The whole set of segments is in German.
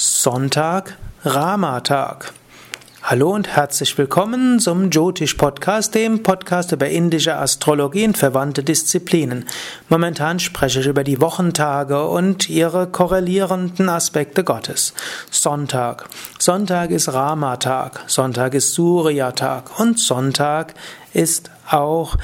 Sonntag, Rama-Tag. Hallo und herzlich willkommen zum Jyotish Podcast, dem Podcast über indische Astrologie und verwandte Disziplinen. Momentan spreche ich über die Wochentage und ihre korrelierenden Aspekte Gottes. Sonntag. Sonntag ist Rama-Tag. Sonntag ist Surya-Tag. Und Sonntag ist auch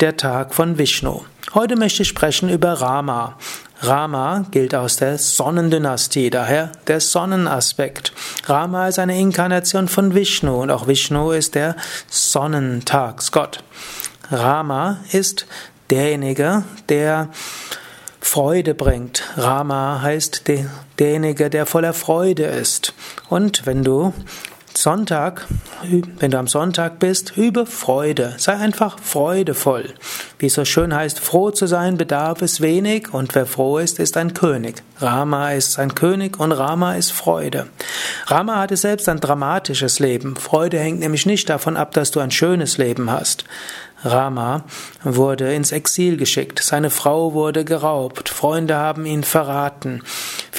der Tag von Vishnu. Heute möchte ich sprechen über Rama. Rama gilt aus der Sonnendynastie, daher der Sonnenaspekt. Rama ist eine Inkarnation von Vishnu und auch Vishnu ist der Sonnentagsgott. Rama ist derjenige, der Freude bringt. Rama heißt derjenige, der voller Freude ist. Und wenn du Sonntag, wenn du am Sonntag bist, übe Freude. Sei einfach freudevoll. Wie es so schön heißt, froh zu sein bedarf es wenig und wer froh ist, ist ein König. Rama ist ein König und Rama ist Freude. Rama hatte selbst ein dramatisches Leben. Freude hängt nämlich nicht davon ab, dass du ein schönes Leben hast. Rama wurde ins Exil geschickt, seine Frau wurde geraubt, Freunde haben ihn verraten.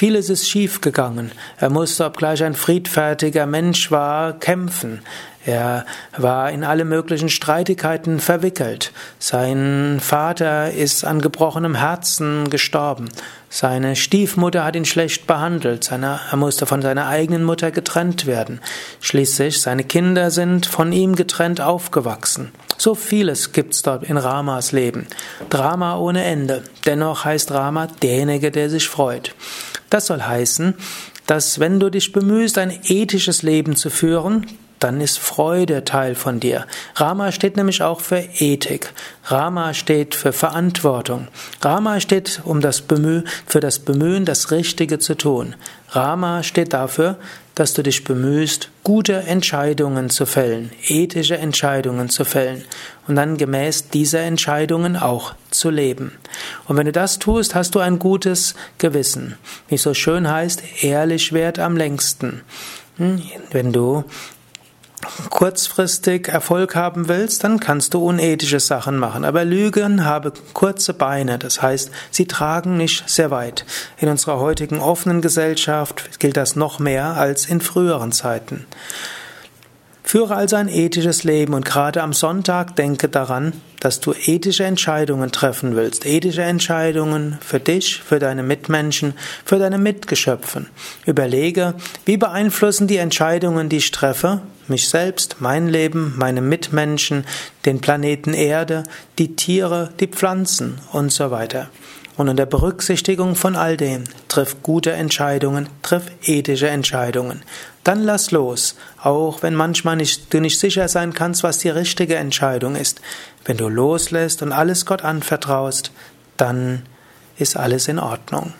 Vieles ist schiefgegangen. Er musste, obgleich ein friedfertiger Mensch war, kämpfen. Er war in alle möglichen Streitigkeiten verwickelt. Sein Vater ist an gebrochenem Herzen gestorben. Seine Stiefmutter hat ihn schlecht behandelt. Seine, er musste von seiner eigenen Mutter getrennt werden. Schließlich, seine Kinder sind von ihm getrennt aufgewachsen. So vieles gibt's dort in Ramas Leben. Drama ohne Ende. Dennoch heißt Rama derjenige, der sich freut. Das soll heißen, dass wenn du dich bemühst, ein ethisches Leben zu führen, dann ist Freude Teil von dir. Rama steht nämlich auch für Ethik. Rama steht für Verantwortung. Rama steht um das Bemüh für das Bemühen, das Richtige zu tun. Rama steht dafür, dass du dich bemühst, gute Entscheidungen zu fällen, ethische Entscheidungen zu fällen und dann gemäß dieser Entscheidungen auch zu leben. Und wenn du das tust, hast du ein gutes Gewissen. Wie es so schön heißt, ehrlich wert am längsten. Hm, wenn du kurzfristig Erfolg haben willst, dann kannst du unethische Sachen machen. Aber Lügen haben kurze Beine, das heißt, sie tragen nicht sehr weit. In unserer heutigen offenen Gesellschaft gilt das noch mehr als in früheren Zeiten. Führe also ein ethisches Leben und gerade am Sonntag denke daran, dass du ethische Entscheidungen treffen willst. Ethische Entscheidungen für dich, für deine Mitmenschen, für deine Mitgeschöpfe. Überlege, wie beeinflussen die Entscheidungen, die ich treffe, mich selbst, mein Leben, meine Mitmenschen, den Planeten Erde, die Tiere, die Pflanzen und so weiter. Und unter Berücksichtigung von all dem triff gute Entscheidungen, triff ethische Entscheidungen. Dann lass los, auch wenn manchmal nicht, du nicht sicher sein kannst, was die richtige Entscheidung ist. Wenn du loslässt und alles Gott anvertraust, dann ist alles in Ordnung.